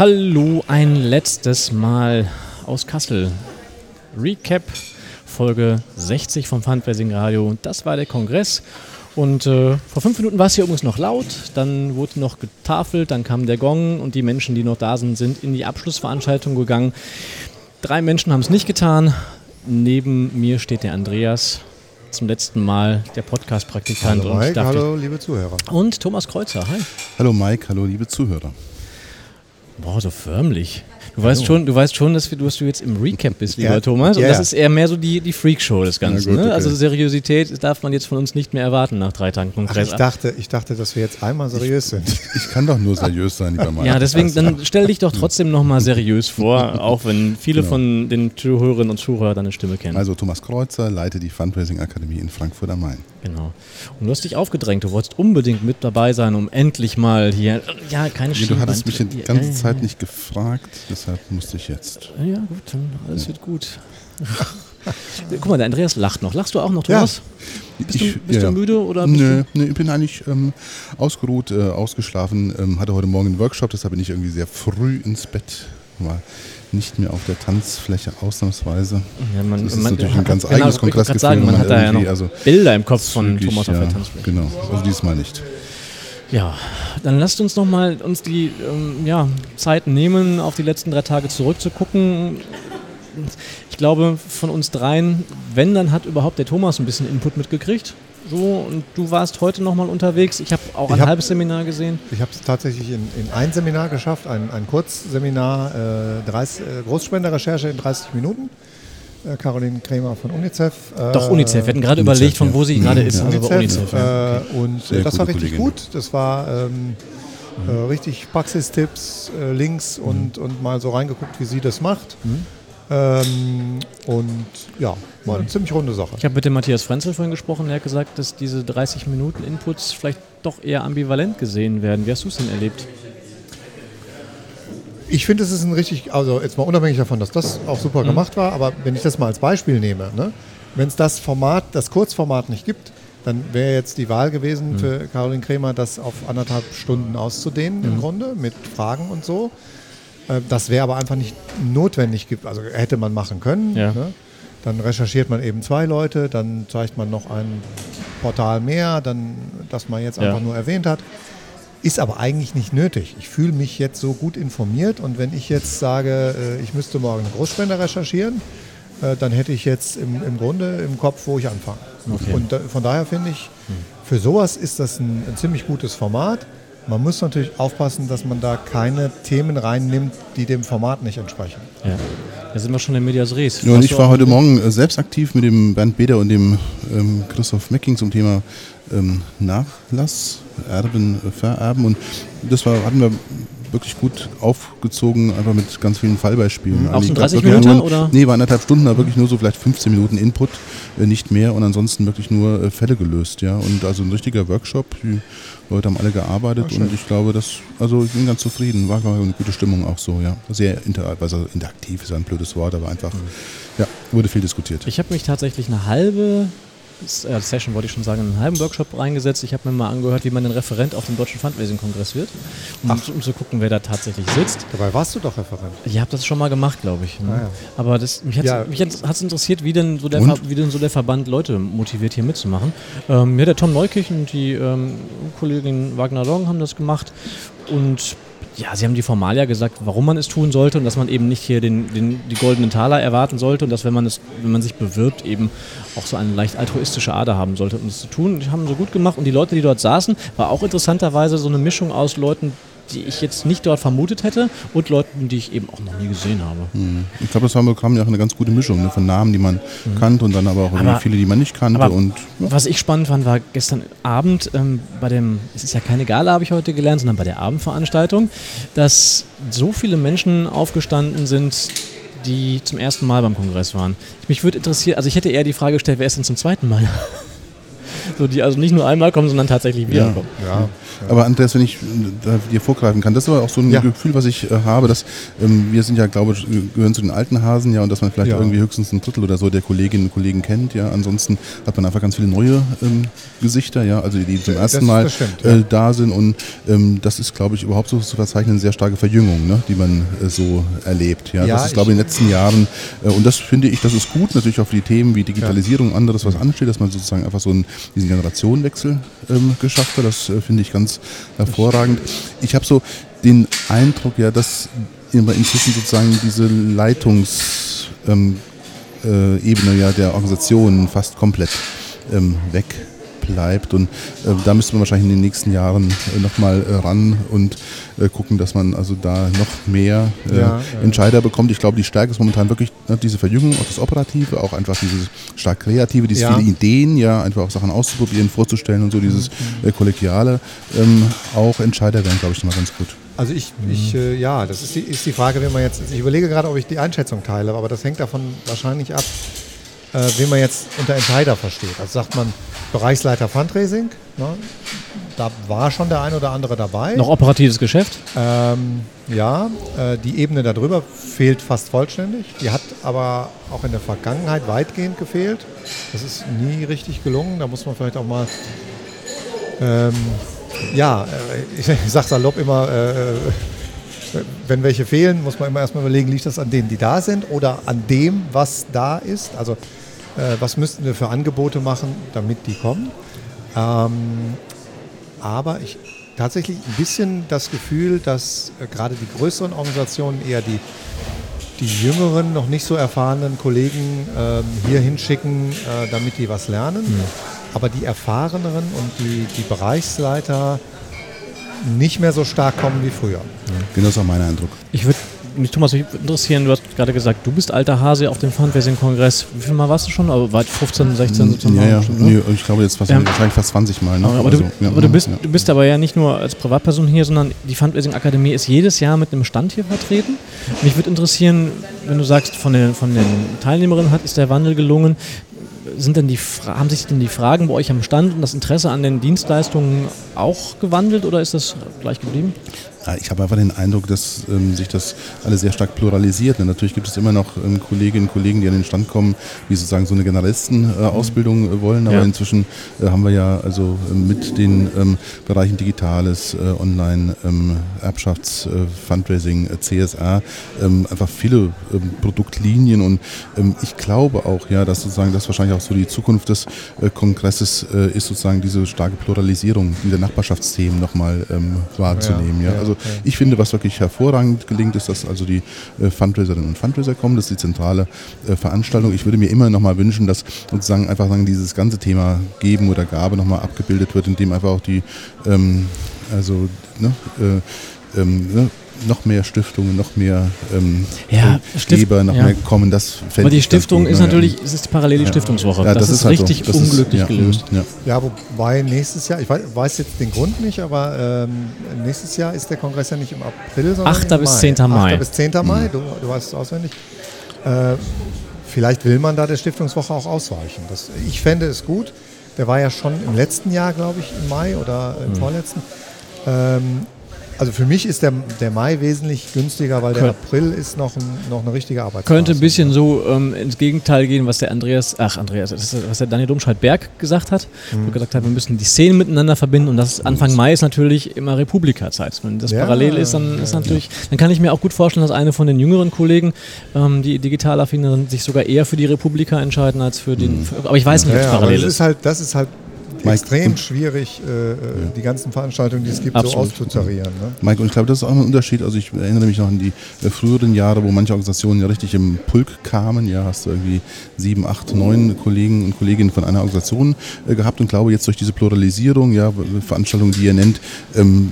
Hallo, ein letztes Mal aus Kassel. Recap Folge 60 vom Fundraising Radio. Das war der Kongress. Und äh, vor fünf Minuten war es hier übrigens noch laut, dann wurde noch getafelt, dann kam der Gong und die Menschen, die noch da sind, sind in die Abschlussveranstaltung gegangen. Drei Menschen haben es nicht getan. Neben mir steht der Andreas, zum letzten Mal der Podcast-Praktikant. Hallo Mike, hallo liebe Zuhörer. Und Thomas Kreuzer, hi. Hallo Mike, hallo liebe Zuhörer. Boah, so förmlich. Du weißt schon, du weißt schon, dass, wir, dass du jetzt im Recap bist, lieber ja. Thomas. Und ja. das ist eher mehr so die, die Freakshow des Ganzen. Gut, ne? Also Seriosität darf man jetzt von uns nicht mehr erwarten nach drei Tagen Kongress. Ach, ich, dachte, ich dachte, dass wir jetzt einmal seriös sind. Ich kann doch nur seriös sein, lieber Mann. Ja, deswegen, dann stell dich doch trotzdem nochmal seriös vor, auch wenn viele genau. von den Zuhörerinnen und Zuhörern deine Stimme kennen. Also Thomas Kreuzer leite die Fundraising Akademie in Frankfurt am Main. Genau. Und du hast dich aufgedrängt, du wolltest unbedingt mit dabei sein, um endlich mal hier, ja, keine nee, Du hattest mich die ganze Zeit nicht gefragt, deshalb musste ich jetzt. Ja, gut, dann alles wird gut. Guck mal, der Andreas lacht noch. Lachst du auch noch, Thomas? Ja. Bist, ich, du, bist ja, du, müde? Oder nö, nö, ich bin eigentlich ähm, ausgeruht, äh, ausgeschlafen. Ähm, hatte heute Morgen einen Workshop, deshalb bin ich irgendwie sehr früh ins Bett. War nicht mehr auf der Tanzfläche ausnahmsweise. Ja, man, das ist man, natürlich ein ganz genau, eigenes Kongressgefühl. Sagen, man, man hat da ja noch also Bilder im Kopf von zügig, Thomas auf der Tanzfläche. Genau, also diesmal nicht. Ja, dann lasst uns nochmal uns die ähm, ja, Zeit nehmen, auf die letzten drei Tage zurückzugucken. Ich glaube, von uns dreien, wenn, dann hat überhaupt der Thomas ein bisschen Input mitgekriegt. So, und du warst heute nochmal unterwegs. Ich habe auch ein hab, halbes Seminar gesehen. Ich habe es tatsächlich in, in, ein Seminar geschafft, ein, ein Kurzseminar, äh, 30, äh, Großspenderrecherche in 30 Minuten. Äh, Caroline Krämer von UNICEF. Äh, Doch, UNICEF. Wir hatten gerade überlegt, von wo sie mhm. gerade ist. Ja. UNICEF, UNICEF ja. Äh, und Sehr das war richtig Kollegin. gut. Das war ähm, mhm. richtig Praxistipps, Links mhm. und, und mal so reingeguckt, wie sie das macht. Mhm. Ähm, und ja, war eine ziemlich runde Sache. Ich habe mit dem Matthias Frenzel vorhin gesprochen, der hat gesagt, dass diese 30 Minuten Inputs vielleicht doch eher ambivalent gesehen werden. Wie hast du es denn erlebt? Ich finde, es ist ein richtig, also jetzt mal unabhängig davon, dass das auch super mhm. gemacht war, aber wenn ich das mal als Beispiel nehme, ne, wenn es das Format, das Kurzformat nicht gibt, dann wäre jetzt die Wahl gewesen mhm. für Caroline Kremer, das auf anderthalb Stunden auszudehnen mhm. im Grunde mit Fragen und so. Äh, das wäre aber einfach nicht notwendig, also hätte man machen können. Ja. Ne? Dann recherchiert man eben zwei Leute, dann zeigt man noch ein Portal mehr, dann, das man jetzt einfach ja. nur erwähnt hat. Ist aber eigentlich nicht nötig. Ich fühle mich jetzt so gut informiert und wenn ich jetzt sage, äh, ich müsste morgen einen Großspender recherchieren, äh, dann hätte ich jetzt im, im Grunde im Kopf, wo ich anfange. Okay. Und von daher finde ich, für sowas ist das ein, ein ziemlich gutes Format. Man muss natürlich aufpassen, dass man da keine Themen reinnimmt, die dem Format nicht entsprechen. Ja. Da sind wir schon in Medias Res. Ja, und ich war heute Morgen äh, selbst aktiv mit dem Bernd Beder und dem ähm, Christoph Mecking zum Thema ähm, Nachlass, Erben, Vererben. Und das war, hatten wir wirklich gut aufgezogen, einfach mit ganz vielen Fallbeispielen. Mhm. Auch so 30 Minuten? Nur, oder? Nee, war anderthalb Stunden, aber wirklich nur so vielleicht 15 Minuten Input, äh, nicht mehr und ansonsten wirklich nur äh, Fälle gelöst. ja Und also ein richtiger Workshop. Die Leute haben alle gearbeitet und ich glaube, dass, also ich bin ganz zufrieden, war, war eine gute Stimmung auch so, ja. Sehr inter, also interaktiv ist ein blödes Wort, aber einfach, mhm. ja, wurde viel diskutiert. Ich habe mich tatsächlich eine halbe äh, Session, wollte ich schon sagen, in einen halben Workshop reingesetzt. Ich habe mir mal angehört, wie man ein Referent auf dem Deutschen Fundraising-Kongress wird, um, um, zu gucken, wer da tatsächlich sitzt. Dabei warst du doch Referent. Ich habe das schon mal gemacht, glaube ich. Ne? Ah, ja. Aber das, mich hat es ja. interessiert, wie denn, so der wie denn so der Verband Leute motiviert, hier mitzumachen. Ähm, ja, der Tom Neukirch und die ähm, Kollegin Wagner Long haben das gemacht und ja, Sie haben die Formalia gesagt, warum man es tun sollte und dass man eben nicht hier den, den, die goldenen Taler erwarten sollte und dass, wenn man, es, wenn man sich bewirbt, eben auch so eine leicht altruistische Ader haben sollte, um das zu tun. Die haben so gut gemacht und die Leute, die dort saßen, war auch interessanterweise so eine Mischung aus Leuten, die ich jetzt nicht dort vermutet hätte und Leuten, die ich eben auch noch nie gesehen habe. Mhm. Ich glaube, das war bekam ja auch eine ganz gute Mischung ne, von Namen, die man mhm. kannte und dann aber auch aber, viele, die man nicht kannte. und, ja. Was ich spannend fand, war gestern Abend ähm, bei dem, es ist ja keine Gala, habe ich heute gelernt, sondern bei der Abendveranstaltung, dass so viele Menschen aufgestanden sind, die zum ersten Mal beim Kongress waren. Mich würde interessieren, also ich hätte eher die Frage gestellt, wer ist denn zum zweiten Mal? So, die also nicht nur einmal kommen, sondern tatsächlich wiederkommen. Ja. ja. Aber Andreas, wenn ich da dir vorgreifen kann, das ist aber auch so ein Gefühl, was ich äh, habe, dass ähm, wir sind ja, glaube ich, gehören zu den alten Hasen, ja, und dass man vielleicht irgendwie höchstens ein Drittel oder so der Kolleginnen und Kollegen kennt, ja. Ansonsten hat man einfach ganz viele neue ähm, Gesichter, ja, also die zum ersten das, Mal das stimmt, äh, da sind und ähm, das ist, glaube ich, überhaupt so zu verzeichnen, eine sehr starke Verjüngung, ne, die man äh, so erlebt. Ja, das ist, glaube ich, in den letzten Jahren äh, und das finde ich, das ist gut, natürlich auch für die Themen wie Digitalisierung und anderes, was ansteht, dass man sozusagen einfach so einen, diesen Generationenwechsel ähm, geschafft hat. Das äh, finde ich ganz hervorragend. Ich habe so den Eindruck, ja, dass inzwischen sozusagen diese Leitungsebene ähm, äh, ja der Organisation fast komplett ähm, weg bleibt. Und äh, da müsste man wahrscheinlich in den nächsten Jahren äh, nochmal äh, ran und äh, gucken, dass man also da noch mehr äh, ja, Entscheider bekommt. Ich glaube, die Stärke ist momentan wirklich ne, diese Verjüngung, auch das Operative, auch einfach dieses stark Kreative, diese ja. viele Ideen, ja, einfach auch Sachen auszuprobieren, vorzustellen und so, dieses mhm. Äh, Kollegiale. Ähm, auch Entscheider wären, glaube ich, nochmal ganz gut. Also ich, mhm. ich äh, ja, das ist die, ist die Frage, wenn man jetzt, ich überlege gerade, ob ich die Einschätzung teile, aber das hängt davon wahrscheinlich ab, äh, wen man jetzt unter Entscheider versteht. Also sagt man Bereichsleiter Fundraising, ne? da war schon der ein oder andere dabei. Noch operatives Geschäft? Ähm, ja, äh, die Ebene darüber fehlt fast vollständig. Die hat aber auch in der Vergangenheit weitgehend gefehlt. Das ist nie richtig gelungen. Da muss man vielleicht auch mal, ähm, ja, äh, ich, ich sage salopp immer, äh, äh, wenn welche fehlen, muss man immer erstmal überlegen, liegt das an denen, die da sind oder an dem, was da ist. Also was müssten wir für Angebote machen, damit die kommen. Ähm, aber ich tatsächlich ein bisschen das Gefühl, dass äh, gerade die größeren Organisationen eher die, die jüngeren, noch nicht so erfahrenen Kollegen ähm, hier hinschicken, äh, damit die was lernen. Mhm. Aber die erfahreneren und die, die Bereichsleiter nicht mehr so stark kommen wie früher. Ja, genau, das ist auch mein Eindruck. Ich würde mich, Thomas, mich interessieren, du hast gerade gesagt, du bist alter Hase auf dem Fundraising-Kongress. Wie viel Mal warst du schon? Aber weit 15, 16, 17 Mal? Ja, ja. Schon, ne? nee, ich glaube jetzt fast, ähm, wahrscheinlich fast 20 Mal. Ne? Aber, aber, du, ja, aber du, bist, ja. du bist aber ja nicht nur als Privatperson hier, sondern die Fundraising-Akademie ist jedes Jahr mit einem Stand hier vertreten. Mich würde interessieren, wenn du sagst, von den, von den Teilnehmerinnen hat, ist der Wandel gelungen sind denn die, haben sich denn die Fragen bei euch am Stand und das Interesse an den Dienstleistungen auch gewandelt oder ist das gleich geblieben? Ich habe einfach den Eindruck, dass ähm, sich das alles sehr stark pluralisiert. Und natürlich gibt es immer noch ähm, Kolleginnen und Kollegen, die an den Stand kommen, die sozusagen so eine Generalistenausbildung äh, wollen. Aber ja. inzwischen äh, haben wir ja also äh, mit den ähm, Bereichen Digitales, äh, Online, ähm, Erbschafts-, äh, Fundraising, äh, CSR einfach viele Produktlinien. Und ich glaube auch, ja, dass sozusagen das wahrscheinlich auch so die Zukunft des Kongresses ist, sozusagen diese starke Pluralisierung dieser Nachbarschaftsthemen nochmal wahrzunehmen. Ja. ja. Also ich finde, was wirklich hervorragend gelingt, ist, dass also die äh, Fundraiserinnen und Fundraiser kommen. Das ist die zentrale äh, Veranstaltung. Ich würde mir immer noch mal wünschen, dass sozusagen einfach sagen, dieses ganze Thema Geben oder Gabe noch mal abgebildet wird, indem einfach auch die ähm, also ne, äh, ähm, ne, noch mehr Stiftungen, noch mehr ähm, ja, Geber, noch ja. mehr kommen. Das Aber die Stiftung ist natürlich, es ist parallel die Stiftungswoche. Ja, das, das, ist, halt richtig so. unglücklich ist, gelöst. Ja. wobei nächstes Jahr, ich weiß, weiß, jetzt den Grund nicht, aber ähm, nächstes Jahr ist der Kongress ja nicht im April, sondern 8. im bis 10. Mai. 8. bis 10. Mai, mhm. du, du weißt es auswendig. Äh, vielleicht will man da der Stiftungswoche auch ausweichen. Das, ich fände es gut. Der war ja schon im letzten Jahr, glaube ich, im Mai oder im mhm. vorletzten. Ähm, also für mich ist der, der Mai wesentlich günstiger, weil der Kön April ist noch, ein, noch eine richtige Arbeit. Könnte ein bisschen so ähm, ins Gegenteil gehen, was der Andreas, ach Andreas, was der Daniel Domscheit-Berg gesagt hat. Mhm. Wo gesagt hat, wir müssen die Szenen miteinander verbinden und das Anfang Mai ist natürlich immer Republika-Zeit. Wenn das ja, parallel ist, dann ja, ist natürlich, dann kann ich mir auch gut vorstellen, dass eine von den jüngeren Kollegen, ähm, die digital affinen sich sogar eher für die Republika entscheiden als für den. Mhm. Für, aber ich weiß nicht, ob es parallel ist. Halt, das ist halt Mike, extrem schwierig, äh, äh, ja. die ganzen Veranstaltungen, die es gibt, Absolut. so auszutarieren. Ne? Mike, und ich glaube, das ist auch ein Unterschied. Also ich erinnere mich noch an die äh, früheren Jahre, wo manche Organisationen ja richtig im Pulk kamen. Ja, hast du irgendwie sieben, acht, neun Kollegen und Kolleginnen von einer Organisation äh, gehabt und glaube jetzt durch diese Pluralisierung, ja, Veranstaltungen, die ihr nennt, ähm,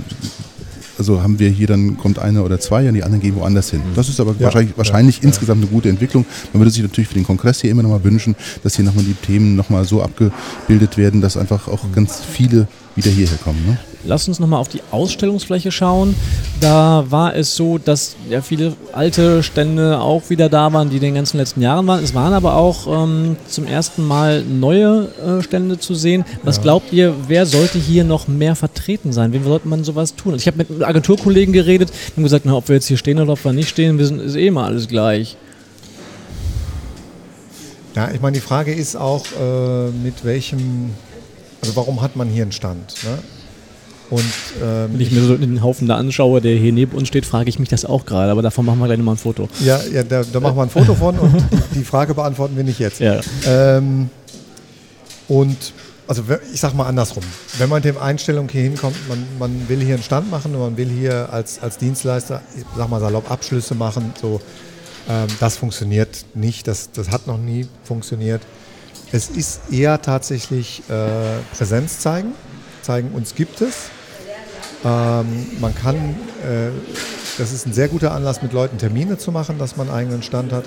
also haben wir hier dann kommt einer oder zwei und die anderen gehen woanders hin. Das ist aber ja, wahrscheinlich, wahrscheinlich ja, insgesamt eine gute Entwicklung. Man würde sich natürlich für den Kongress hier immer noch mal wünschen, dass hier nochmal die Themen nochmal so abgebildet werden, dass einfach auch ganz viele wieder hierher kommen. Ne? Lass uns nochmal auf die Ausstellungsfläche schauen. Da war es so, dass ja viele alte Stände auch wieder da waren, die in den ganzen letzten Jahren waren. Es waren aber auch ähm, zum ersten Mal neue äh, Stände zu sehen. Was ja. glaubt ihr, wer sollte hier noch mehr vertreten sein? Wem sollte man sowas tun? Also ich habe mit Agenturkollegen geredet, die haben gesagt, na, ob wir jetzt hier stehen oder ob wir nicht stehen, wir sind, ist eh immer alles gleich. Ja, ich meine, die Frage ist auch, äh, mit welchem, also warum hat man hier einen Stand? Ne? Und, ähm, Wenn ich mir so den Haufen da anschaue, der hier neben uns steht, frage ich mich das auch gerade, aber davon machen wir gleich nochmal ein Foto. Ja, ja da, da machen wir ein Foto von und die, Frage beantworten wir nicht jetzt. Ja. Ähm, und also ich sag mal andersrum. Wenn man mit dem Einstellung hier hinkommt, man, man will hier einen Stand machen und man will hier als, als Dienstleister, ich sag mal salopp, Abschlüsse machen, so, ähm, das funktioniert nicht, das, das hat noch nie funktioniert. Es ist eher tatsächlich äh, Präsenz zeigen, zeigen, uns gibt es. Ähm, man kann, äh, das ist ein sehr guter Anlass, mit Leuten Termine zu machen, dass man einen eigenen Stand hat.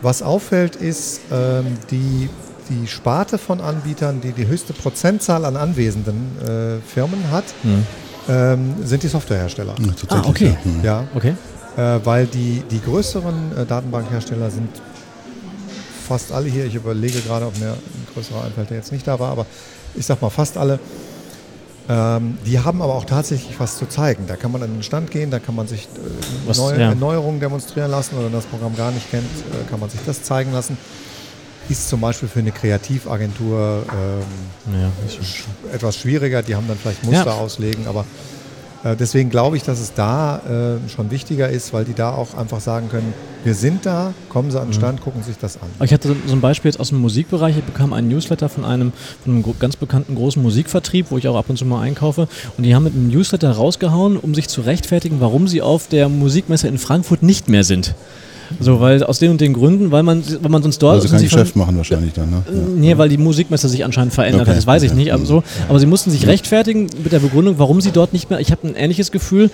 Was auffällt, ist, ähm, die die Sparte von Anbietern, die die höchste Prozentzahl an anwesenden äh, Firmen hat, mhm. ähm, sind die Softwarehersteller. Ja, ah, okay. Ja, okay. Äh, weil die, die größeren äh, Datenbankhersteller sind fast alle hier. Ich überlege gerade, ob mir ein größerer einfällt, der jetzt nicht da war, aber ich sag mal fast alle. Ähm, die haben aber auch tatsächlich was zu zeigen. Da kann man an den Stand gehen, da kann man sich äh, was, Neu ja. Neuerungen demonstrieren lassen oder wenn das Programm gar nicht kennt, äh, kann man sich das zeigen lassen ist zum Beispiel für eine Kreativagentur ähm, ja, etwas schwieriger. Die haben dann vielleicht Muster ja. auslegen, aber deswegen glaube ich, dass es da äh, schon wichtiger ist, weil die da auch einfach sagen können, wir sind da, kommen Sie an den mhm. Stand, gucken sich das an. Ich hatte so ein Beispiel jetzt aus dem Musikbereich. Ich bekam einen Newsletter von einem, von einem ganz bekannten großen Musikvertrieb, wo ich auch ab und zu mal einkaufe. Und die haben mit einem Newsletter rausgehauen, um sich zu rechtfertigen, warum sie auf der Musikmesse in Frankfurt nicht mehr sind. So, weil aus den und den Gründen, weil man, weil man sonst dort. Also kein Geschäft machen wahrscheinlich dann, ne? Ja. Nee, weil die Musikmesse sich anscheinend verändert okay. hat, das weiß ich nicht. Aber, so, aber sie mussten sich rechtfertigen mit der Begründung, warum sie dort nicht mehr. Ich habe ein ähnliches Gefühl,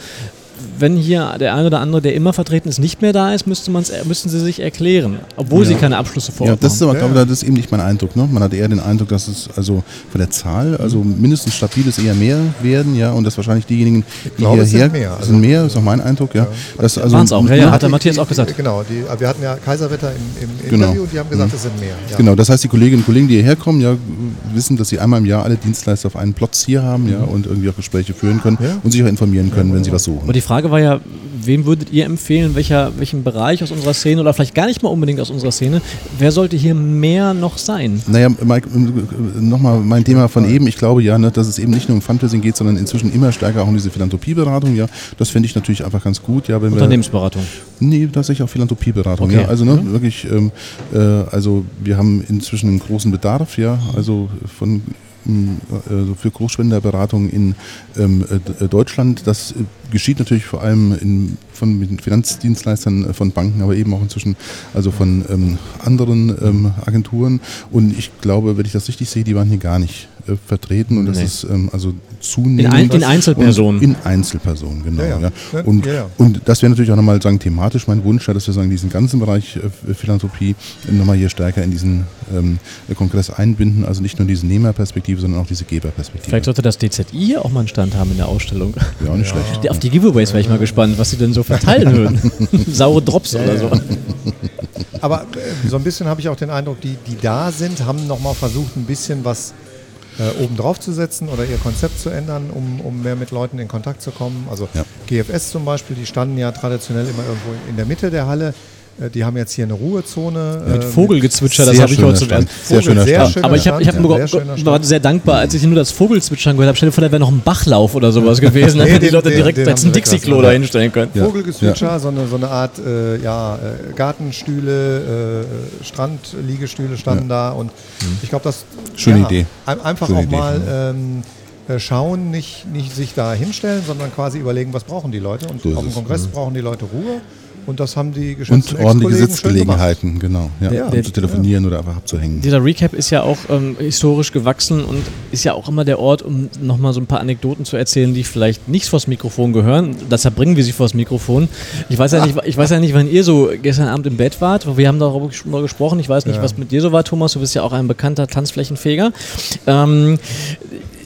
wenn hier der eine oder andere, der immer vertreten ist, nicht mehr da ist, müsste man's, müssten sie sich erklären, obwohl ja. sie keine Abschlüsse vor Ja, das ist aber, glaube ich, das ist eben nicht mein Eindruck. Ne? Man hat eher den Eindruck, dass es also von der Zahl, also mindestens stabil ist eher mehr werden, ja, und dass wahrscheinlich diejenigen, die glaube, hierher sind mehr, also sind mehr, ist auch mein Eindruck, ja. ja. Das, also, Waren es auch, ja, ja, hat der Matthias auch gesagt. Genau, die, wir hatten ja Kaiserwetter im, im genau. Interview und die haben gesagt, mhm. es sind mehr. Ja. Genau, das heißt, die Kolleginnen und Kollegen, die hierher kommen, ja, wissen, dass sie einmal im Jahr alle Dienstleister auf einen Platz hier haben, ja, mhm. und irgendwie auch Gespräche führen können und sich auch informieren können, wenn sie was suchen. Frage war ja, wem würdet ihr empfehlen, welcher, welchen Bereich aus unserer Szene oder vielleicht gar nicht mal unbedingt aus unserer Szene, wer sollte hier mehr noch sein? Naja, Mike, nochmal mein Thema von eben, ich glaube ja, ne, dass es eben nicht nur um Fundraising geht, sondern inzwischen immer stärker auch um diese Philanthropieberatung, ja, das finde ich natürlich einfach ganz gut. Ja, wenn Unternehmensberatung? Wir, nee, tatsächlich auch Philanthropieberatung, okay. ja, also ne, mhm. wirklich, ähm, äh, also wir haben inzwischen einen großen Bedarf, ja, also von also für Großspenderberatung in ähm, äh, Deutschland. Das äh, geschieht natürlich vor allem in, von Finanzdienstleistern von Banken, aber eben auch inzwischen also von ähm, anderen ähm, Agenturen. Und ich glaube, wenn ich das richtig sehe, die waren hier gar nicht äh, vertreten und das nee. ist ähm, also zunehmend. In, ein, in Einzelpersonen. In Einzelpersonen, genau. Ja, ja. Ja. Und, und das wäre natürlich auch nochmal sagen, thematisch mein Wunsch, dass wir sagen, diesen ganzen Bereich äh, Philanthropie nochmal hier stärker in diesen ähm, Kongress einbinden, also nicht nur diese Nehmerperspektive, sondern auch diese Geberperspektive. Vielleicht sollte das DZI hier auch mal einen Stand haben in der Ausstellung. Ja, auch nicht schlecht. Auf die Giveaways wäre ich mal gespannt, was sie denn so verteilen würden. Saure Drops oder so. Aber äh, so ein bisschen habe ich auch den Eindruck, die, die da sind, haben nochmal versucht, ein bisschen was äh, oben drauf zu setzen oder ihr Konzept zu ändern, um, um mehr mit Leuten in Kontakt zu kommen. Also ja. GFS zum Beispiel, die standen ja traditionell immer irgendwo in der Mitte der Halle. Äh, die haben jetzt hier eine Ruhezone. Mit äh, Vogelgezwitscher, das habe ich heute zum ersten Sehr schöner sehr Stand. Aber ich, hab, ich hab ja, sehr war sehr dankbar, als ich nur das Vogelzwitschern gehört habe. Stell dir vor, da wäre noch ein Bachlauf oder sowas gewesen. Dann nee, hätten die Leute direkt den, als ein Dixie-Klo da hinstellen können. Ja. Vogelgezwitscher, ja. So, eine, so eine Art äh, ja, äh, Gartenstühle, äh, Strandliegestühle standen da. Und mhm. ich glaube, das Schöne Idee. Einfach Schöne auch Idee. mal ähm, schauen, nicht, nicht sich da hinstellen, sondern quasi überlegen, was brauchen die Leute. Und so auf dem Kongress mhm. brauchen die Leute Ruhe. Und das haben die Und ordentliche Sitzgelegenheiten, genau. Ja, ja. Um zu telefonieren ja. oder einfach abzuhängen. Dieser Recap ist ja auch ähm, historisch gewachsen und ist ja auch immer der Ort, um nochmal so ein paar Anekdoten zu erzählen, die vielleicht nicht vors Mikrofon gehören. Deshalb bringen wir sie vors Mikrofon. Ich weiß ja nicht, ich weiß ja nicht, wann ihr so gestern Abend im Bett wart. Wir haben darüber schon mal gesprochen. Ich weiß nicht, was mit dir so war, Thomas. Du bist ja auch ein bekannter Tanzflächenfeger. Ähm,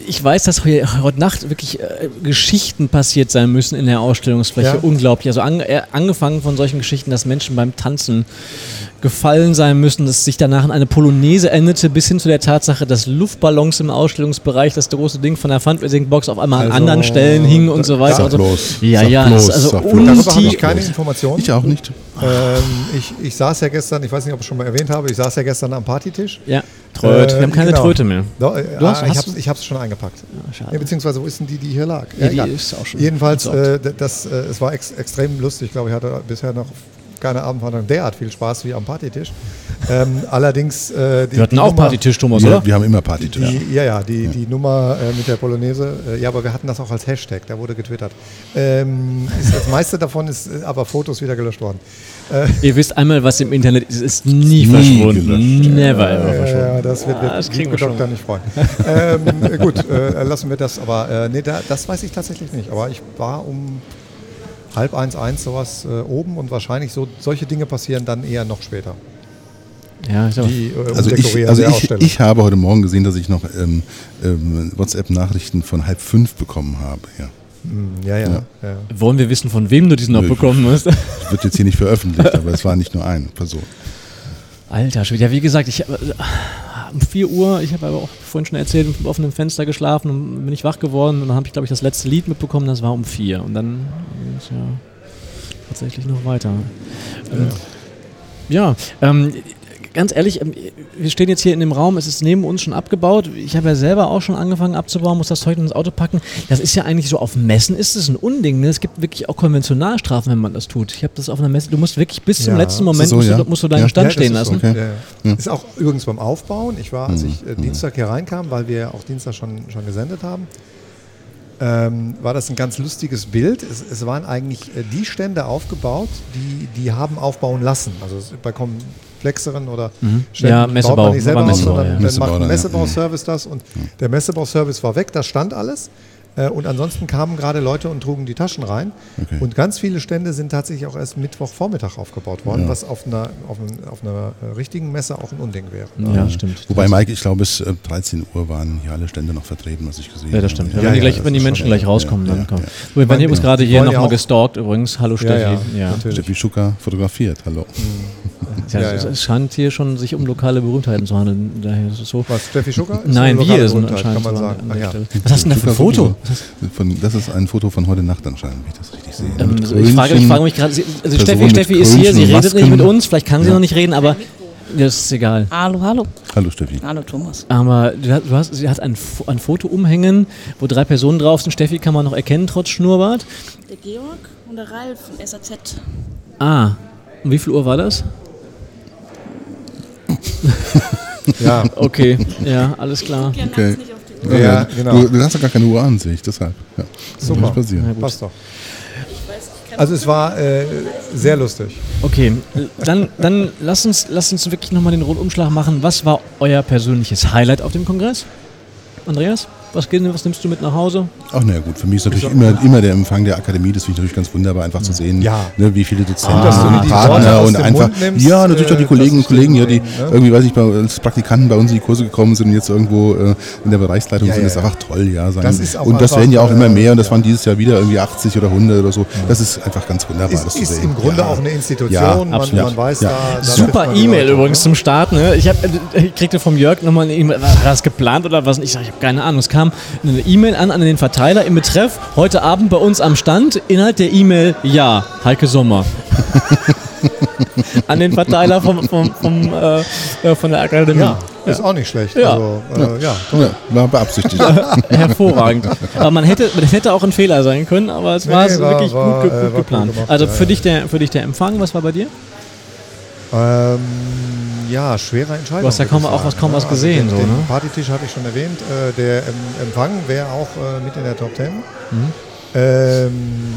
ich weiß, dass heute Nacht wirklich äh, Geschichten passiert sein müssen in der Ausstellungsfläche. Ja. Unglaublich. Also an, äh, angefangen von solchen Geschichten, dass Menschen beim Tanzen gefallen sein müssen, dass sich danach in eine Polonaise endete, bis hin zu der Tatsache, dass Luftballons im Ausstellungsbereich, das große Ding von der Fundraising-Box auf einmal also, an anderen Stellen hingen und so weiter. Sag bloß, ja, ja, bloß, also Darüber habe ich keine Informationen. Ich auch nicht. Ähm, ich, ich saß ja gestern, ich weiß nicht, ob ich es schon mal erwähnt habe, ich saß ja gestern am Partytisch. Ja, Tröte. Äh, Wir haben keine genau. Tröte mehr. Do, äh, du hast, ah, ich habe es schon eingepackt. Ja, ja, beziehungsweise, wo ist denn die, die hier lag? Ja, die ist auch schon Jedenfalls, äh, das, äh, es war ex, extrem lustig. Ich glaube, ich hatte bisher noch keine Abendwanderung derart viel Spaß wie am Partytisch. Ähm, allerdings. Äh, die, wir hatten auch Nummer, Partytisch, Thomas, oder? Wir haben immer Partytisch. Die, ja, ja, die, ja. die Nummer äh, mit der Polonaise. Äh, ja, aber wir hatten das auch als Hashtag, da wurde getwittert. Ähm, ist, das meiste davon ist äh, aber Fotos wieder gelöscht worden. Äh, Ihr wisst einmal, was im Internet ist, ist nie, nie verschwunden. Gelöscht. Never ever verschwunden. Ja, das wird ah, das kriegen wir Doktor nicht freuen. ähm, gut, äh, lassen wir das. Aber nee, da, das weiß ich tatsächlich nicht. Aber ich war um halb eins, eins sowas äh, oben und wahrscheinlich so, solche Dinge passieren dann eher noch später. Ja, ich die, äh, also, ich, also ich, ich, habe heute Morgen gesehen, dass ich noch ähm, ähm, WhatsApp-Nachrichten von halb fünf bekommen habe. Ja. Hm, ja, ja, ja. Wollen wir wissen, von wem du diesen noch bekommen hast? Das wird jetzt hier nicht veröffentlicht, aber es war nicht nur eine Person. Alter Schwede. Ja, wie gesagt, ich äh, um 4 Uhr, ich habe aber auch vorhin schon erzählt, auf offenem Fenster geschlafen und bin ich wach geworden und dann habe ich, glaube ich, das letzte Lied mitbekommen, das war um 4. Und dann ging es ja tatsächlich noch weiter. Ähm, ja, ähm, ganz ehrlich, ähm, wir stehen jetzt hier in dem Raum, es ist neben uns schon abgebaut. Ich habe ja selber auch schon angefangen abzubauen, muss das Zeug ins Auto packen. Das ist ja eigentlich so, auf Messen ist es ein Unding. Ne? Es gibt wirklich auch Konventionalstrafen, wenn man das tut. Ich habe das auf einer Messe, du musst wirklich bis zum letzten Moment so, musst, ja. du, musst, du, deinen ja. Stand stehen lassen. Okay. Ist auch übrigens beim Aufbauen. Ich war, als hm. ich äh, Dienstag hier reinkam, weil wir auch Dienstag schon, schon gesendet haben, ähm, war das ein ganz lustiges Bild. Es, es waren eigentlich äh, die Stände aufgebaut, die, die haben aufbauen lassen. Also bei komplexeren oder mhm. Ja, Messebau, baut man nicht selber aus, sondern ja. dann macht ein Messebauservice das und der Messebauservice war weg, das stand alles. Äh, und ansonsten kamen gerade Leute und trugen die Taschen rein. Okay. Und ganz viele Stände sind tatsächlich auch erst Mittwochvormittag aufgebaut worden, ja. was auf einer, auf, ein, auf einer äh, richtigen Messe auch ein Unding wäre. Ja, ja stimmt. Wobei, Mike, ich glaube, bis 13 äh, Uhr waren hier alle Stände noch vertreten, was ich gesehen habe. Ja, das stimmt. Ja, wenn, die, gleich, wenn die Menschen gleich rauskommen, dann kommen. Wir werden übrigens gerade hier nochmal gestalkt übrigens. Hallo Steffi. Steffi Schucker fotografiert. Hallo. Mhm. Ja, es scheint hier schon sich um lokale Berühmtheiten zu handeln. Daher ist es so. Was, Steffi Schucker? Nein, wir sind anscheinend. Kann man sagen. Was hast du denn da für ein Foto? Von, das ist ein Foto von heute Nacht anscheinend, wenn ich das richtig sehe. Ähm, ich, frage, ich frage mich gerade, also Steffi, Steffi ist hier, sie redet nicht mit uns, vielleicht kann sie ja. noch nicht reden, aber das ist egal. Hallo, hallo. Hallo Steffi. Hallo Thomas. Aber du hast, sie hat ein, ein Foto umhängen, wo drei Personen drauf sind. Steffi kann man noch erkennen, trotz Schnurrbart. Der Georg und der Ralf von SAZ. Ah, um wie viel Uhr war das? ja. Okay, ja, alles klar. Okay. Ja, genau. Du, du, hast ja gar keine Uhr an sich, deshalb. Ja. Super. Muss passieren. Passt doch. Also es war äh, sehr lustig. Okay, dann, dann lass, uns, lass uns wirklich nochmal den Rundumschlag machen. Was war euer persönliches Highlight auf dem Kongress? Andreas? Was, was nimmst du mit nach Hause? Ach naja gut, für mich ist natürlich immer, immer der Empfang der Akademie, das finde ich natürlich ganz wunderbar, einfach zu sehen, ja. ne, wie viele Dozenten ah, und Partner und einfach, nimmst, ja natürlich auch die äh, Kolleginnen und Kollegen, ja, die ne? irgendwie, weiß ich, bei, als Praktikanten bei uns in die Kurse gekommen sind und jetzt irgendwo äh, in der Bereichsleitung ja, sind, ja, das ist einfach toll, ja. Sein. Das und das werden ja auch immer mehr und das waren dieses Jahr wieder irgendwie 80 oder 100 oder so. Das ist einfach ganz wunderbar, ist, das zu sehen. Ist im Grunde auch eine Institution, man, man, weiß da, da Super E-Mail übrigens zum Start, ne? Ich, hab, ich kriegte vom Jörg nochmal eine E-Mail, war das geplant oder was? Ich sage, ich habe keine Ahnung, es kam eine E-Mail an an den Verteiler im Betreff heute Abend bei uns am Stand. Inhalt der E-Mail ja, Heike Sommer. an den Verteiler vom, vom, vom äh, äh, von der Akademie. Ja, ja. Ist auch nicht schlecht. Ja, also, äh, ja. ja war beabsichtigt. Hervorragend. Aber man hätte, das hätte auch ein Fehler sein können, aber es nee, war, war wirklich war, gut, gut, gut geplant. Gut gemacht, also für, Dich der, für dich der Empfang, was war bei dir? Ähm, ja, schwere Entscheidung. Du hast ja kaum, auch was, kaum was also gesehen. Den, so, den ne? Partytisch hatte ich schon erwähnt. Äh, der Empfang wäre auch äh, mit in der Top Ten. Mhm. Ähm,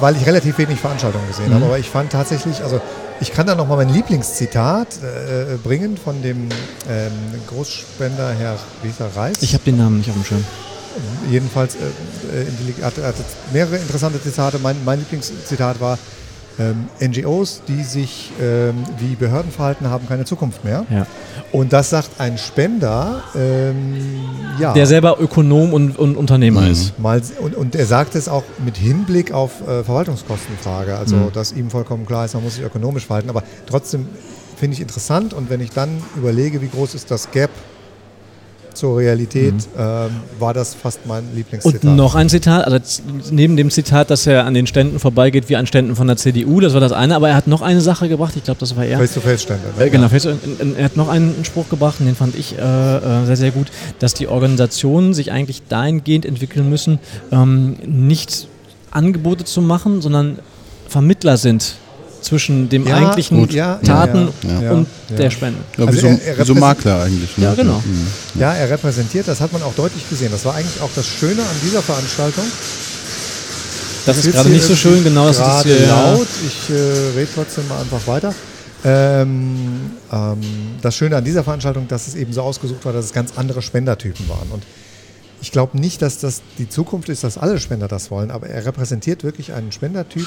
weil ich relativ wenig Veranstaltungen gesehen mhm. habe. Aber ich fand tatsächlich, also ich kann da nochmal mein Lieblingszitat äh, bringen von dem ähm, Großspender Herr Rieser Reis. Ich habe den Namen nicht auf dem Schirm. Jedenfalls äh, äh hat, hat mehrere interessante Zitate. Mein, mein Lieblingszitat war, ähm, NGOs, die sich ähm, wie Behörden verhalten, haben keine Zukunft mehr. Ja. Und das sagt ein Spender, ähm, ja. Der selber Ökonom und, und Unternehmer mhm. ist. Mal, und, und er sagt es auch mit Hinblick auf äh, Verwaltungskostenfrage, also mhm. dass ihm vollkommen klar ist, man muss sich ökonomisch verhalten. Aber trotzdem finde ich interessant und wenn ich dann überlege, wie groß ist das Gap zur Realität, mhm. ähm, war das fast mein Lieblingszitat. Und noch ein Zitat, also neben dem Zitat, dass er an den Ständen vorbeigeht wie an Ständen von der CDU, das war das eine, aber er hat noch eine Sache gebracht, ich glaube, das war er. Face-to-Face-Stände. Ne? Äh, genau, ja. er hat noch einen Spruch gebracht und den fand ich äh, äh, sehr, sehr gut, dass die Organisationen sich eigentlich dahingehend entwickeln müssen, ähm, nicht Angebote zu machen, sondern Vermittler sind zwischen dem ja, eigentlichen gut. Taten ja, und der Spende. Ja, also wie, so, er, er so Makler eigentlich. Ne? Ja, genau. Ja, er repräsentiert, das hat man auch deutlich gesehen. Das war eigentlich auch das Schöne an dieser Veranstaltung. Das, das ist gerade nicht so schön, genau. Das ist jetzt laut. Ich äh, rede trotzdem mal einfach weiter. Ähm, ähm, das Schöne an dieser Veranstaltung, dass es eben so ausgesucht war, dass es ganz andere Spendertypen waren. Und ich glaube nicht, dass das die Zukunft ist, dass alle Spender das wollen, aber er repräsentiert wirklich einen Spendertyp,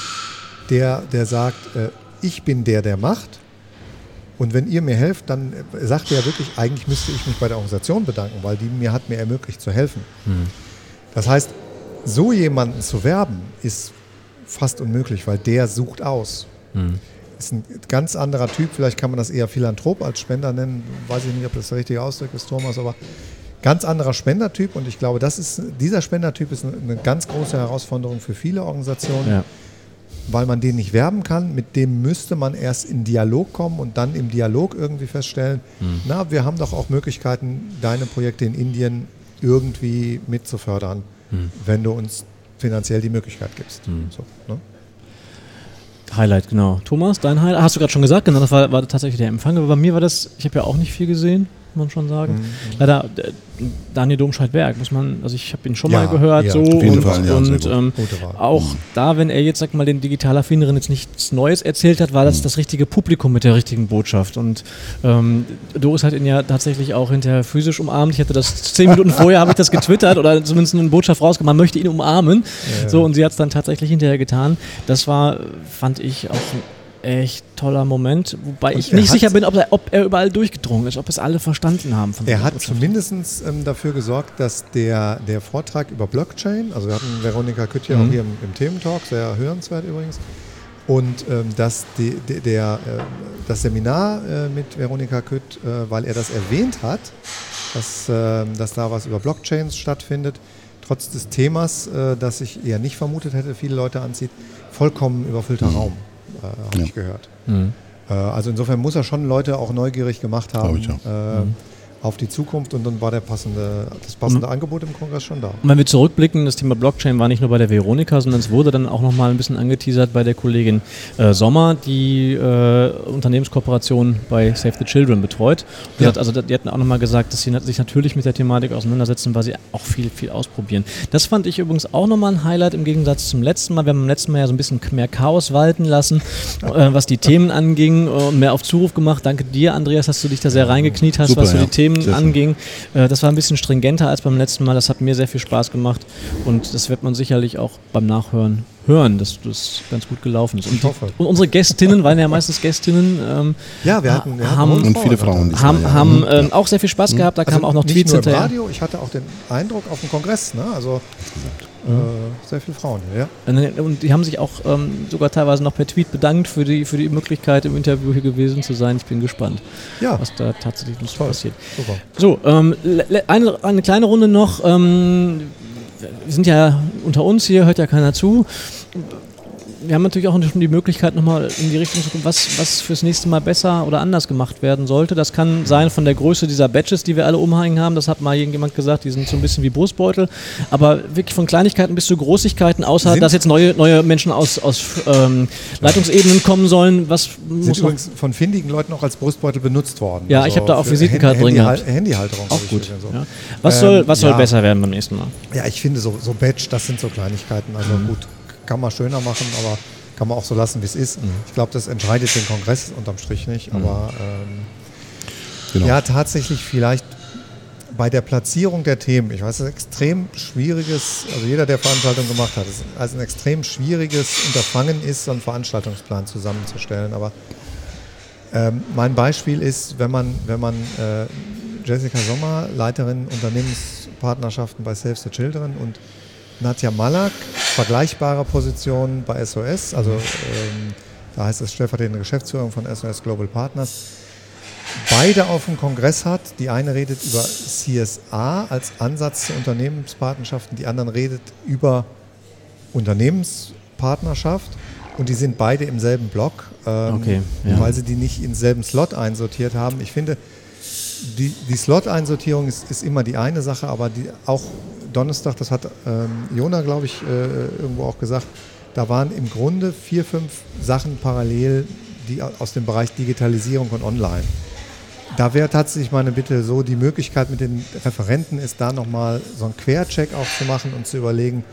der, der sagt, äh, ich bin der, der macht. Und wenn ihr mir helft, dann äh, sagt er wirklich, eigentlich müsste ich mich bei der Organisation bedanken, weil die mir hat mir ermöglicht zu helfen. Mhm. Das heißt, so jemanden zu werben, ist fast unmöglich, weil der sucht aus. Mhm. Ist ein ganz anderer Typ, vielleicht kann man das eher Philanthrop als Spender nennen, weiß ich nicht, ob das der richtige Ausdruck ist, Thomas, aber ganz anderer Spendertyp und ich glaube, das ist, dieser Spendertyp ist eine, ganz große Herausforderung für viele Organisationen. Ja weil man den nicht werben kann. Mit dem müsste man erst in Dialog kommen und dann im Dialog irgendwie feststellen, mhm. na, wir haben doch auch Möglichkeiten, deine Projekte in Indien irgendwie mitzufördern, mhm. wenn du uns finanziell die Möglichkeit gibst. Mhm. So, ne? Highlight, genau. Thomas, dein Highlight, hast du gerade schon gesagt, genau, das war, war tatsächlich der Empfang. Aber bei mir war das, ich habe ja auch nicht viel gesehen, man schon sagen. Mhm. Leider äh, Daniel Domscheit-Berg, muss man, also ich habe ihn schon ja, mal gehört, ja, so und, Fall, ja, und ähm, auch mhm. da, wenn er jetzt, sag mal, den digital Affineren jetzt nichts Neues erzählt hat, war das mhm. das richtige Publikum mit der richtigen Botschaft und ähm, Doris hat ihn ja tatsächlich auch hinterher physisch umarmt. Ich hatte das zehn Minuten vorher, habe ich das getwittert oder zumindest eine Botschaft rausgemacht, man möchte ihn umarmen, so und sie hat es dann tatsächlich hinterher getan. Das war, fand ich auch echt toller Moment, wobei und ich nicht sicher bin, ob er, ob er, überall durchgedrungen ist, ob es alle verstanden haben. er hat zumindest ähm, dafür gesorgt, dass der, der Vortrag über Blockchain, also wir hatten Veronika Kütt ja mhm. auch hier im, im Thementalk, sehr hörenswert übrigens, und ähm, dass die, die, der, äh, das Seminar äh, mit Veronika Kütt, äh, weil er das erwähnt hat, dass, äh, dass da was über Blockchains stattfindet, trotz des Themas, äh, das ich eher nicht vermutet hätte, viele Leute anzieht, vollkommen überfüllter mhm. Raum habe ja. ich gehört. Mhm. Äh, also insofern muss er schon Leute auch neugierig gemacht haben. Ich, ja. Äh, mhm auf die Zukunft und dann war der passende, das passende und, Angebot im Kongress schon da. Und wenn wir zurückblicken, das Thema Blockchain war nicht nur bei der Veronika, sondern es wurde dann auch nochmal ein bisschen angeteasert bei der Kollegin äh, Sommer, die äh, Unternehmenskooperation bei Save the Children betreut. Die, ja. hat, also, die hatten auch nochmal gesagt, dass sie sich natürlich mit der Thematik auseinandersetzen, weil sie auch viel, viel ausprobieren. Das fand ich übrigens auch nochmal ein Highlight im Gegensatz zum letzten Mal. Wir haben im letzten Mal ja so ein bisschen mehr Chaos walten lassen, äh, was die Themen anging und mehr auf Zuruf gemacht. Danke dir, Andreas, dass du dich da sehr reingekniet hast, Super, was so ja. die Themen Themen anging. Äh, das war ein bisschen stringenter als beim letzten Mal. Das hat mir sehr viel Spaß gemacht und das wird man sicherlich auch beim Nachhören hören, dass das ganz gut gelaufen ist. Und, und unsere Gästinnen waren ja meistens Gästinnen. Ähm, ja, wir hatten, wir haben, und viele Frauen. Haben, ja. haben ähm, auch sehr viel Spaß mhm. gehabt. Da also kamen auch noch Tweets hinterher. Radio, ich hatte auch den Eindruck auf dem Kongress, ne? also äh, sehr viele Frauen hier, ja. Und die haben sich auch ähm, sogar teilweise noch per Tweet bedankt für die, für die Möglichkeit, im Interview hier gewesen zu sein. Ich bin gespannt, ja. was da tatsächlich noch passiert. Super. So, ähm, eine, eine kleine Runde noch. Ähm, wir sind ja unter uns hier, hört ja keiner zu wir haben natürlich auch schon die Möglichkeit, nochmal in die Richtung zu gucken, was, was fürs nächste Mal besser oder anders gemacht werden sollte. Das kann sein von der Größe dieser Badges, die wir alle umhängen haben. Das hat mal irgendjemand gesagt, die sind so ein bisschen wie Brustbeutel. Aber wirklich von Kleinigkeiten bis zu Großigkeiten, außer sind dass jetzt neue, neue Menschen aus, aus ähm, Leitungsebenen kommen sollen. Was sind übrigens von findigen Leuten auch als Brustbeutel benutzt worden. Ja, also ich habe da auch Visitenkarten drin gehabt. Handyhalterung. Auch gut. So. Ja. Was, soll, ähm, was soll ja. besser werden beim nächsten Mal? Ja, ich finde so, so Badge, das sind so Kleinigkeiten. Also mhm. gut, kann man schöner machen, aber kann man auch so lassen, wie es ist. Mhm. Ich glaube, das entscheidet den Kongress unterm Strich nicht, mhm. aber ähm, genau. ja, tatsächlich vielleicht bei der Platzierung der Themen, ich weiß, es ist ein extrem schwieriges, also jeder, der Veranstaltungen gemacht hat, ist also ein extrem schwieriges Unterfangen ist, so einen Veranstaltungsplan zusammenzustellen. Aber ähm, mein Beispiel ist, wenn man, wenn man äh, Jessica Sommer, Leiterin Unternehmenspartnerschaften bei Save the Children und Nadja Malak, vergleichbare Position bei SOS, also ähm, da heißt es stellvertretende Geschäftsführung von SOS Global Partners, beide auf dem Kongress hat. Die eine redet über CSA als Ansatz zu Unternehmenspartnerschaften, die anderen redet über Unternehmenspartnerschaft und die sind beide im selben Block, ähm, okay, ja. weil sie die nicht in selben Slot einsortiert haben. Ich finde, die, die Slot-Einsortierung ist, ist, immer die eine Sache, aber die, auch Donnerstag, das hat ähm, Jona, glaube ich, äh, irgendwo auch gesagt, da waren im Grunde vier, fünf Sachen parallel, die aus dem Bereich Digitalisierung und Online. Da wäre tatsächlich meine Bitte so, die Möglichkeit mit den Referenten ist da nochmal so einen Quercheck auch zu machen und zu überlegen,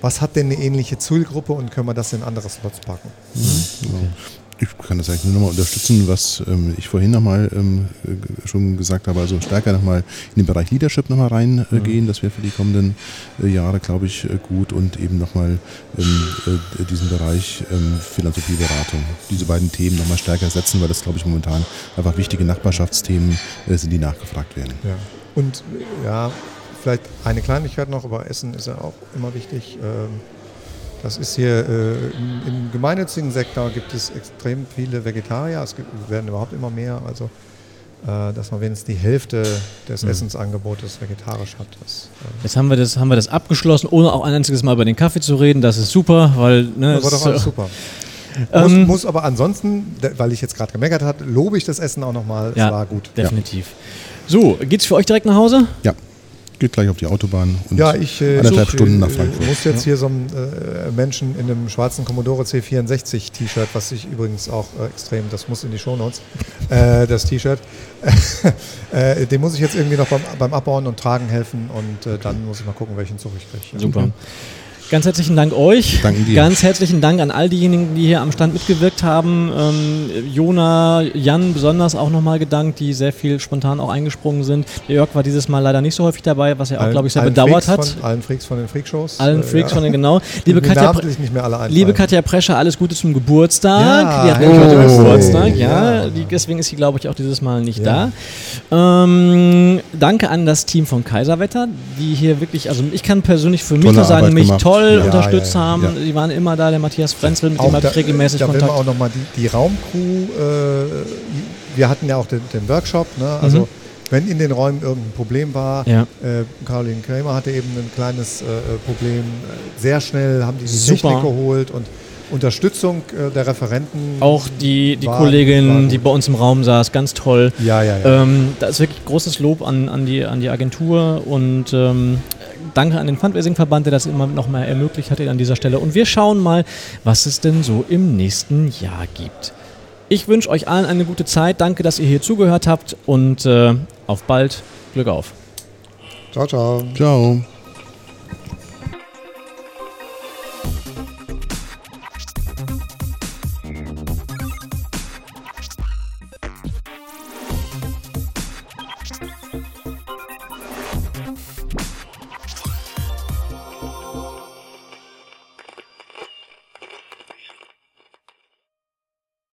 was hat denn eine ähnliche Zielgruppe und können wir das in andere Slots packen. Mhm. Ich kann das eigentlich nur nochmal unterstützen, was ähm, ich vorhin nochmal ähm, äh, schon gesagt habe, also stärker nochmal in den Bereich Leadership nochmal reingehen, äh, das wäre für die kommenden äh, Jahre, glaube ich, äh, gut und eben nochmal ähm, äh, diesen Bereich ähm, Philanthropieberatung, diese beiden Themen nochmal stärker setzen, weil das, glaube ich, momentan einfach wichtige Nachbarschaftsthemen äh, sind, die nachgefragt werden. Ja. Und ja, vielleicht eine Kleinigkeit noch, aber Essen ist ja auch immer wichtig. Ähm, das ist hier äh, im, im, gemeinnützigen Sektor gibt es extrem viele Vegetarier, es gibt, werden überhaupt immer mehr, also äh, dass man wenigstens die Hälfte des mhm. Essensangebotes vegetarisch hat. Das, äh Jetzt haben wir, das, haben wir das abgeschlossen, ohne auch ein einziges Mal über den Kaffee zu reden, das ist super, weil... Ne, das war doch alles super. muss, ähm, muss, aber ansonsten, weil ich jetzt gerade gemeckert habe, lobe ich das Essen auch nochmal. Es ja, war gut. Definitiv. Ja. So, geht's für euch direkt nach Hause? Ja geht gleich auf die Autobahn und ja, ich, äh, anderthalb such, Stunden nach Frankfurt. Ich muss jetzt hier so einen äh, Menschen in einem schwarzen Commodore C64 T-Shirt, was ich übrigens auch äh, extrem, das muss in die Shownotes, äh, das T-Shirt, äh, dem muss ich jetzt irgendwie noch beim, beim Abbauen und Tragen helfen und äh, dann muss ich mal gucken, welchen Zug ich kriege. Super. Ganz herzlichen Dank euch. Danke dir. Ganz herzlichen Dank an all diejenigen, die hier am Stand mitgewirkt haben. Ähm, Jona, Jan besonders auch nochmal gedankt, die sehr viel spontan auch eingesprungen sind. Der Jörg war dieses Mal leider nicht so häufig dabei, was er auch, glaube ich, sehr bedauert hat. Von, allen Freaks von den Freakshows. Allen äh, Freaks ja. von den, genau. Liebe Katja, nicht mehr alle liebe Katja Prescher, alles Gute zum Geburtstag. Ja, die hat nämlich heute Geburtstag. Ja, die, deswegen ist sie, glaube ich, auch dieses Mal nicht da. Ähm, danke an das Team von Kaiserwetter, die hier wirklich, also ich kann persönlich für mich nur sagen, mich toll unterstützt haben. Ja. Die waren immer da, der Matthias Frenzel, mit auch dem hatte ich regelmäßig da, Kontakt. Da auch nochmal die, die Raumcrew, äh, wir hatten ja auch den, den Workshop, ne? also mhm. wenn in den Räumen irgendein Problem war, ja. äh, Caroline Kramer hatte eben ein kleines äh, Problem, sehr schnell haben die die Super. Technik geholt und Unterstützung äh, der Referenten. Auch die, die war, Kollegin, war die bei uns im Raum saß, ganz toll. Ja, ja, ja. Ähm, da ist wirklich großes Lob an, an, die, an die Agentur und ähm, danke an den Fundraising-Verband, der das immer noch mal ermöglicht hat an dieser Stelle. Und wir schauen mal, was es denn so im nächsten Jahr gibt. Ich wünsche euch allen eine gute Zeit. Danke, dass ihr hier zugehört habt und äh, auf bald. Glück auf. Ciao, ciao. Ciao.